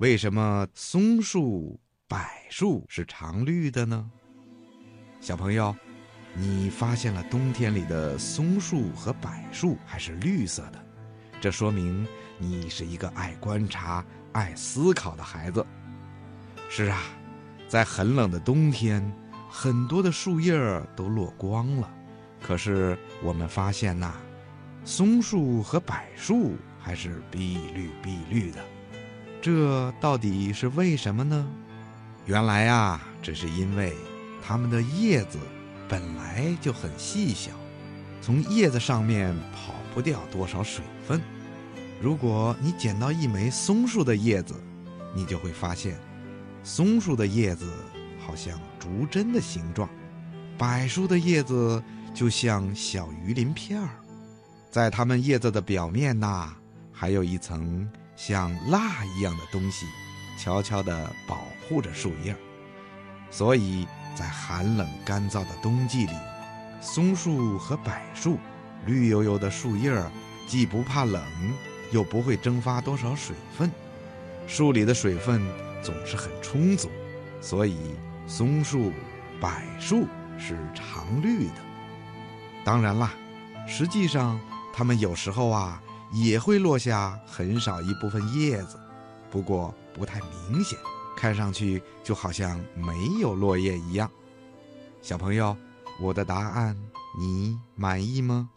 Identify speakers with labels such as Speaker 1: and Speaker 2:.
Speaker 1: 为什么松树、柏树是常绿的呢？小朋友，你发现了冬天里的松树和柏树还是绿色的，这说明你是一个爱观察、爱思考的孩子。是啊，在很冷的冬天，很多的树叶儿都落光了，可是我们发现呐，松树和柏树还是碧绿碧绿的。这到底是为什么呢？原来啊，这是因为它们的叶子本来就很细小，从叶子上面跑不掉多少水分。如果你捡到一枚松树的叶子，你就会发现，松树的叶子好像竹针的形状，柏树的叶子就像小鱼鳞片儿，在它们叶子的表面呐，还有一层。像蜡一样的东西，悄悄地保护着树叶，所以在寒冷干燥的冬季里，松树和柏树绿油油的树叶既不怕冷，又不会蒸发多少水分，树里的水分总是很充足，所以松树、柏树是常绿的。当然啦，实际上它们有时候啊。也会落下很少一部分叶子，不过不太明显，看上去就好像没有落叶一样。小朋友，我的答案你满意吗？